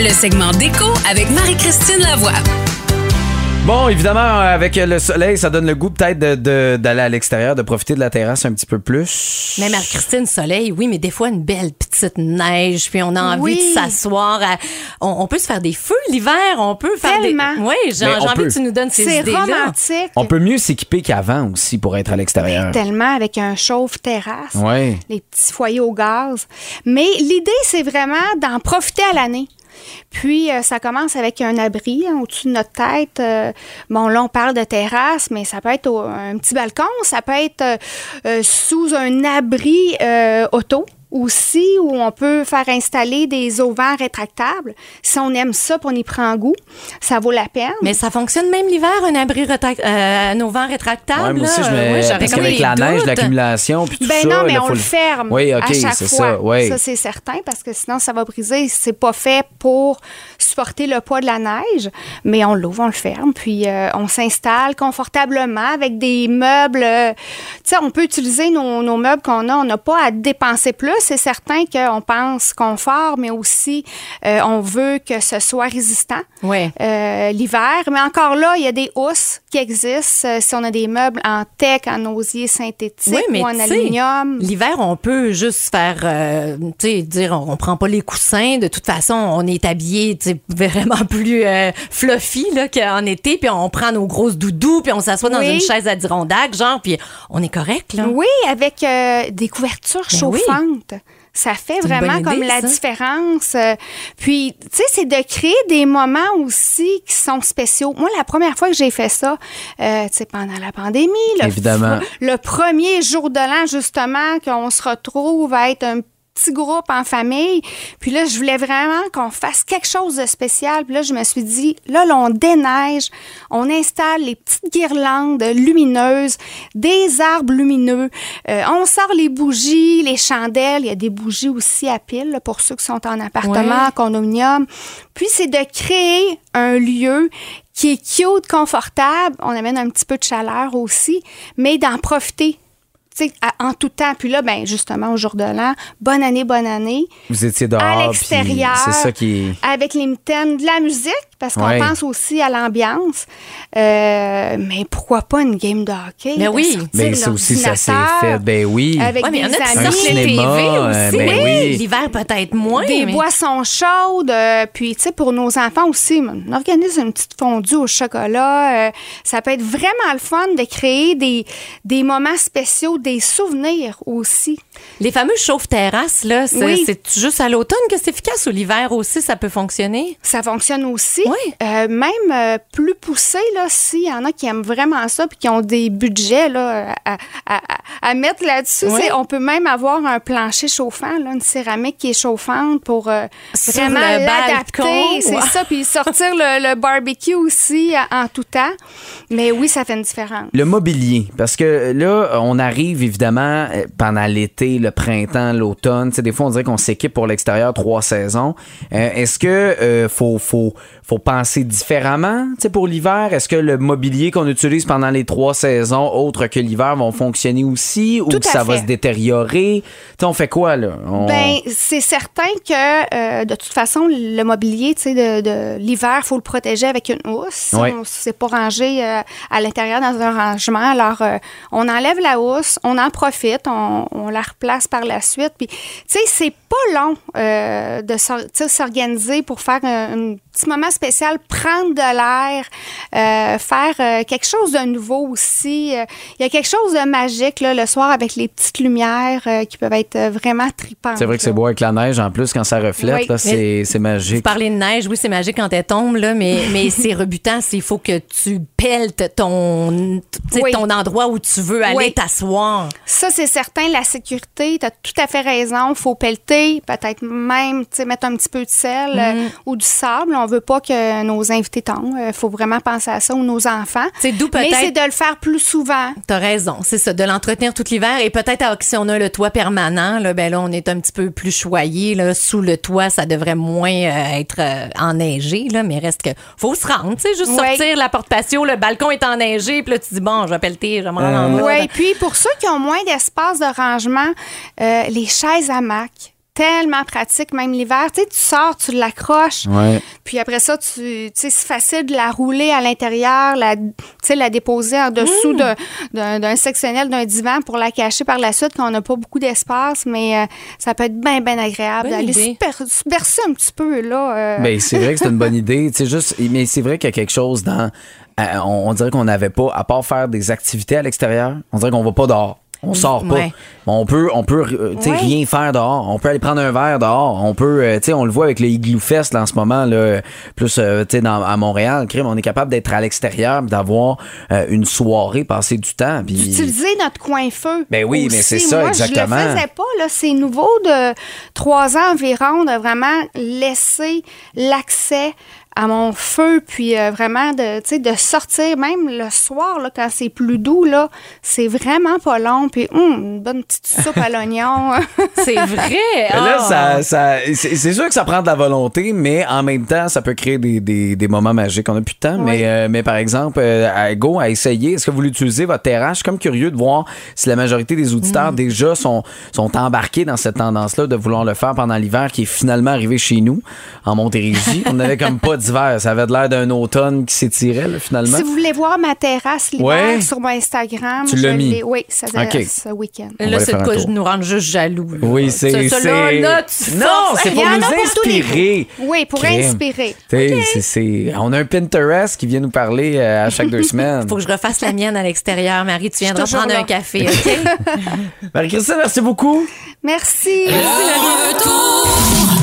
Le segment déco avec Marie-Christine Lavoie. Bon, évidemment, avec le soleil, ça donne le goût peut-être de- de- d'aller à l'extérieur, de profiter de la terrasse un petit peu plus. Mais Marie-Christine, soleil, oui, mais des fois, une belle petite neige, puis on a envie Oui. de s'asseoir. On, on peut se faire des feux l'hiver, on peut faire Tellement. des... Oui, j'ai envie peut. que tu nous donnes ces C'est idées-là. romantique. On peut mieux s'équiper qu'avant aussi pour être à l'extérieur. Tellement avec un chauffe-terrasse. Ouais. les petits foyers au gaz. Mais l'idée, c'est vraiment d'en profiter à l'année. Puis, euh, ça commence avec un abri hein, au-dessus de notre tête. Euh, bon, là, on parle de terrasse, mais ça peut être un petit balcon, ça peut être euh, sous un abri auto aussi, où on peut faire installer des auvents rétractables. Si on aime ça, puis on y prend goût, ça vaut la peine. Mais ça fonctionne même l'hiver, un abri euh, un auvent rétractable. Ouais, moi aussi, je. Ouais, j'aurais parce qu'avec la neige, l'accumulation, puis tout Ben ça. non, mais là, on faut le ferme Oui, OK, à chaque c'est fois. ça. Oui. Ça, c'est certain, parce que sinon, ça va briser. C'est pas fait pour supporter le poids de la neige, mais on l'ouvre, on le ferme, puis euh, on s'installe confortablement avec des meubles. euh, tu sais, on peut utiliser nos, nos meubles qu'on a. On n'a pas à dépenser plus. C'est certain qu'on pense confort, mais aussi, euh, on veut que ce soit résistant Ouais. euh, l'hiver. Mais encore là, il y a des housses qui existent euh, si on a des meubles en teck, en osier synthétique mais ou en aluminium. L'hiver, on peut juste faire, tu sais, dire, on, on prend pas les coussins. De toute façon, on est habillé, vraiment plus fluffy là qu'en été. Puis on prend nos grosses doudous, puis on s'assoit dans Oui. une chaise Adirondack, genre, puis on est correct là. Oui, avec des couvertures Ben oui. Ça fait vraiment comme idée, la ça. différence. Euh, Puis, tu sais, c'est de créer des moments aussi qui sont spéciaux. Moi, la première fois que j'ai fait ça, euh, tu sais, pendant la pandémie, le, Évidemment. le premier jour de l'an, justement, qu'on se retrouve à être un petit groupe en famille. Puis là, je voulais vraiment qu'on fasse quelque chose de spécial. Puis là, je me suis dit, là, là, on déneige, on installe les petites guirlandes lumineuses, des arbres lumineux, euh, on sort les bougies, les chandelles. Il y a des bougies aussi à pile là, pour ceux qui sont en appartement, Ouais. condominium. Puis c'est de créer un lieu qui est cute, confortable. On amène un petit peu de chaleur aussi, mais d'en profiter. À- en tout temps. Puis là, ben justement, au jour de l'an, bonne année, bonne année. Vous étiez dehors. à l'extérieur. C'est ça qui. Avec les mitaines, de la musique, parce qu'on Ouais. pense aussi à l'ambiance. Euh, mais pourquoi pas une game de hockey? Mais oui. Mais ça aussi, ça s'est fait. Ben oui. Avec Ouais, mais il y en des a qui amis. sortent les cinéma, TV euh, aussi. ben oui. L'hiver, peut-être moins. Des mais- boissons chaudes, euh, puis tu sais, pour nos enfants aussi, on organise une petite fondue au chocolat. euh, ça peut être vraiment le fun de créer des, des moments spéciaux, souvenirs aussi. Les fameux chauffe-terrasses, là, c'est Oui. juste à l'automne que c'est efficace ou l'hiver aussi, ça peut fonctionner? Ça fonctionne aussi. Oui. Euh, même euh, plus poussé, là, s'il y en a qui aiment vraiment ça puis qui ont des budgets là, à, à- à- à mettre là-dessus, Oui. on peut même avoir un plancher chauffant, là, une céramique qui est chauffante pour euh, vraiment le l'adapter. C'est ça. Puis sortir le, le barbecue aussi euh, en tout temps. Mais oui, ça fait une différence. Le mobilier, parce que là, on arrive évidemment euh, pendant l'été, le printemps, l'automne. Tu sais, Des fois, on dirait qu'on s'équipe pour l'extérieur trois saisons. Euh, Est-ce que euh, faut, faut, faut penser différemment tu sais, pour l'hiver? Est-ce que le mobilier qu'on utilise pendant les trois saisons, autres que l'hiver, vont fonctionner aussi? Ou que à ça va se détériorer? Tu sais, on fait quoi, là? On- Ben, c'est certain que euh, de toute façon, le mobilier, tu sais, de, de l'hiver, faut le protéger avec une housse. Ouais. On s'est pas rangé euh, à l'intérieur dans un rangement. Alors, euh, on enlève la housse, on en profite, on, on la replace par la suite. Puis, tu sais, c'est pas long de s'organiser pour faire un, un petit moment spécial, prendre de l'air, faire quelque chose de nouveau aussi. Il y a quelque chose de magique là, le soir avec les petites lumières euh, qui peuvent être euh, vraiment tripantes. C'est vrai que c'est beau avec la neige en plus quand ça reflète, Oui. c'est c'est Vous magique. parlez de neige, oui, c'est magique quand elle tombe, là, mais, mais c'est rebutant. Il faut que tu peltes ton, tu Oui. ton endroit où tu veux aller Oui. t'asseoir. Ça, c'est certain, la sécurité, tu as tout à fait raison. faut pelleter, peut-être même tu sais, mettre un petit peu de sel Mm. euh, ou du sable. On veut pas que nos invités tombent. Il faut vraiment penser à ça ou nos enfants. C'est d'où Mais c'est de le faire plus souvent. T'as raison, c'est ça, de tout l'hiver et peut-être ah, que si on a le toit permanent, là, ben là, on est un petit peu plus choyé. Là, sous le toit, ça devrait moins euh, être euh, enneigé, là, mais reste que faut se rendre, tu sais, juste Ouais. sortir la porte patio, le balcon est enneigé, puis là, tu dis bon, je vais pelleter, je vais me rendre en bas. Oui, puis pour ceux qui ont moins d'espace de rangement, euh, les chaises hamac, tellement pratique, même l'hiver. Tu sais, tu sors, tu l'accroches. Ouais. Puis après ça, tu, tu sais, c'est facile de la rouler à l'intérieur, la, tu sais, la déposer en dessous Mmh. de- d'un d'un sectionnel, d'un divan pour la cacher par la suite quand on n'a pas beaucoup d'espace. Mais euh, ça peut être bien, bien agréable Bonne d'aller idée. se, bercer un petit peu, là. euh, Ben, c'est vrai que c'est une bonne idée. Tu sais, juste, mais c'est vrai qu'il y a quelque chose dans. euh, on, on dirait qu'on n'avait pas, à part faire des activités à l'extérieur, on dirait qu'on va pas dehors. On sort pas. Ouais. On peut, on peut euh, Ouais. rien faire dehors. On peut aller prendre un verre dehors. On peut, euh, on le voit avec le Igloo Fest là, en ce moment, là, plus euh, dans- à Montréal. Crime, on est capable d'être à l'extérieur, d'avoir euh, une soirée, passer du temps. Puis... Utiliser notre coin feu. Ben oui, aussi. mais c'est ça, Moi, exactement. Je le faisais pas. C'est nouveau de trois ans environ de vraiment laisser l'accès à mon feu, puis euh, vraiment de, tu sais, de sortir même le soir, là, quand c'est plus doux, là, c'est vraiment pas long, puis hum, une bonne petite soupe à l'oignon. C'est vrai. Mais là, Ah. ça, ça- c'est sûr que ça prend de la volonté, mais en même temps, ça peut créer des, des- des moments magiques. On n'a plus de temps, mais, euh, mais par exemple, euh, à Go, à essayer, est-ce que vous l'utilisez, votre terrasse? Je suis comme curieux de voir si la majorité des auditeurs déjà sont, sont embarqués dans cette tendance-là de vouloir le faire pendant l'hiver qui est finalement arrivé chez nous, en Montérégie. On n'avait comme pas d'hiver. Ça avait l'air d'un automne qui s'étirait, finalement. si vous voulez voir ma terrasse l'hiver Ouais. sur mon Instagram, Tu je l'as mis. l'ai- Oui, ça Ok. ce week-end. On va Là, c'est faire de un quoi je nous rendre juste jaloux. là. Oui, c'est. Non, c'est Il pour nous inspirer. Oui, pour inspirer. T'sais, c'est- c'est- on a un Pinterest qui vient nous parler euh, à chaque deux semaines. Faut que je refasse la mienne à l'extérieur. Marie, tu viendras prendre là. un café, OK? Marie-Christine, merci beaucoup. Merci. Retour